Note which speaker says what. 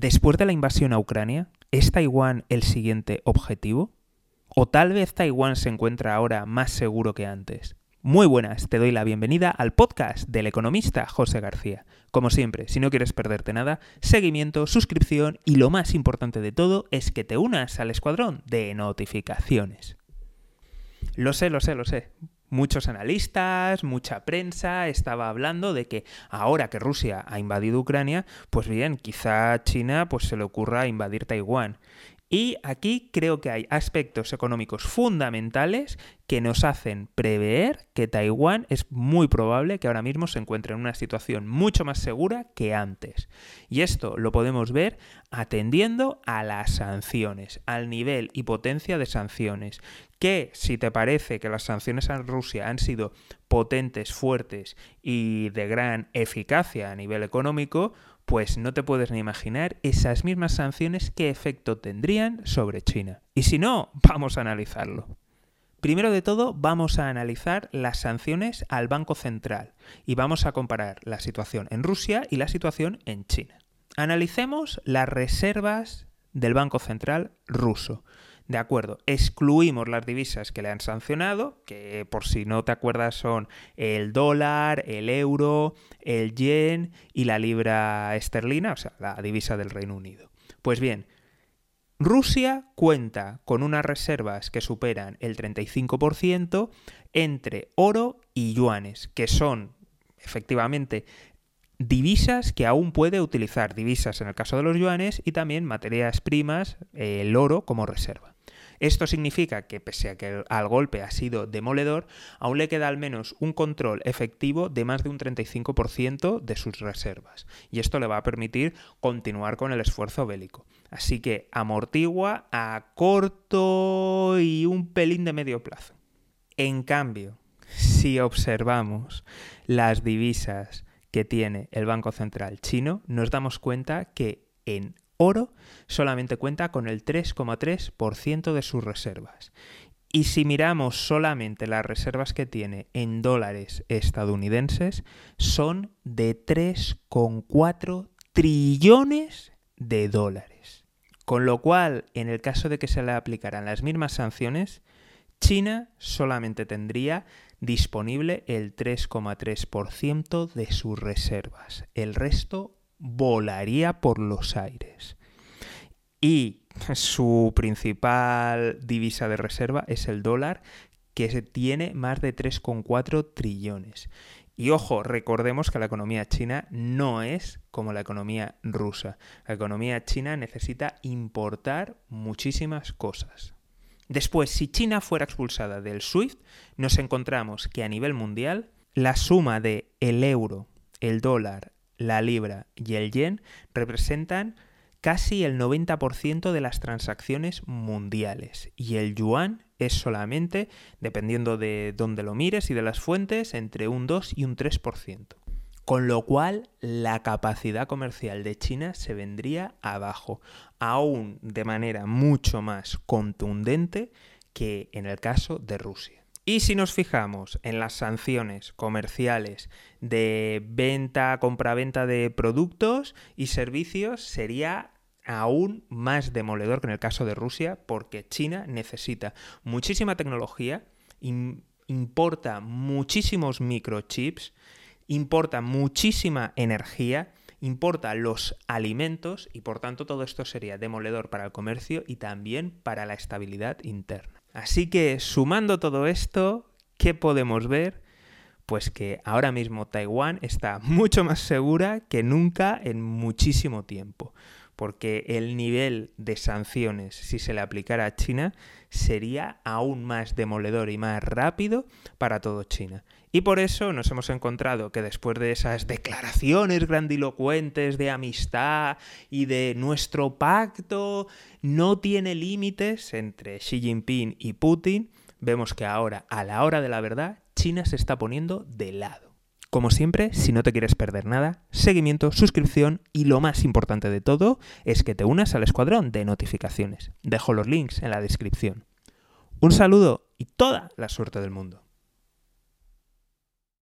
Speaker 1: Después de la invasión a Ucrania, ¿es Taiwán el siguiente objetivo? ¿O tal vez Taiwán se encuentra ahora más seguro que antes? Muy buenas, te doy la bienvenida al podcast del economista José García. Como siempre, si no quieres perderte nada, seguimiento, suscripción y lo más importante de todo es que te unas al escuadrón de notificaciones. Lo sé, lo sé, lo sé. Muchos analistas, mucha prensa estaba hablando de que ahora que Rusia ha invadido Ucrania, pues bien, quizá China pues se le ocurra invadir Taiwán. Y aquí creo que hay aspectos económicos fundamentales que nos hacen prever que Taiwán es muy probable que ahora mismo se encuentre en una situación mucho más segura que antes. Y esto lo podemos ver atendiendo a las sanciones, al nivel y potencia de sanciones. Que si te parece que las sanciones a Rusia han sido potentes, fuertes y de gran eficacia a nivel económico, pues no te puedes ni imaginar esas mismas sanciones qué efecto tendrían sobre China. Y si no, vamos a analizarlo. Primero de todo, vamos a analizar las sanciones al Banco Central y vamos a comparar la situación en Rusia y la situación en China. Analicemos las reservas del Banco Central ruso. De acuerdo, excluimos las divisas que le han sancionado, que por si no te acuerdas son el dólar, el euro, el yen y la libra esterlina, o sea, la divisa del Reino Unido. Pues bien, Rusia cuenta con unas reservas que superan el 35% entre oro y yuanes, que son efectivamente divisas que aún puede utilizar, divisas en el caso de los yuanes y también materias primas, el oro como reserva. Esto significa que pese a que al golpe ha sido demoledor, aún le queda al menos un control efectivo de más de un 35% de sus reservas. Y esto le va a permitir continuar con el esfuerzo bélico. Así que amortigua a corto y un pelín de medio plazo. En cambio, si observamos las divisas que tiene el Banco Central chino, nos damos cuenta que en oro solamente cuenta con el 3,3% de sus reservas. Y si miramos solamente las reservas que tiene en dólares estadounidenses, son de 3,4 trillones de dólares. Con lo cual, en el caso de que se le aplicaran las mismas sanciones, China solamente tendría disponible el 3,3% de sus reservas. El resto volaría por los aires. Y su principal divisa de reserva es el dólar, que tiene más de 3,4 trillones. Y ojo, recordemos que la economía china no es como la economía rusa. La economía china necesita importar muchísimas cosas. Después, si China fuera expulsada del SWIFT, nos encontramos que a nivel mundial la suma de el euro, el dólar, la libra y el yen representan casi el 90% de las transacciones mundiales y el yuan es solamente, dependiendo de dónde lo mires y de las fuentes, entre un 2 y un 3%. Con lo cual, la capacidad comercial de China se vendría abajo, aún de manera mucho más contundente que en el caso de Rusia. Y si nos fijamos en las sanciones comerciales de venta, compraventa de productos y servicios, sería aún más demoledor que en el caso de Rusia, porque China necesita muchísima tecnología, importa muchísimos microchips, importa muchísima energía, importa los alimentos y por tanto todo esto sería demoledor para el comercio y también para la estabilidad interna. Así que sumando todo esto, ¿qué podemos ver? Pues que ahora mismo Taiwán está mucho más segura que nunca en muchísimo tiempo, porque el nivel de sanciones, si se le aplicara a China, sería aún más demoledor y más rápido para todo China. Y por eso nos hemos encontrado que después de esas declaraciones grandilocuentes de amistad y de nuestro pacto no tiene límites entre Xi Jinping y Putin, vemos que ahora, a la hora de la verdad, China se está poniendo de lado. Como siempre, si no te quieres perder nada, seguimiento, suscripción y lo más importante de todo es que te unas al escuadrón de notificaciones. Dejo los links en la descripción. Un saludo y toda la suerte del mundo.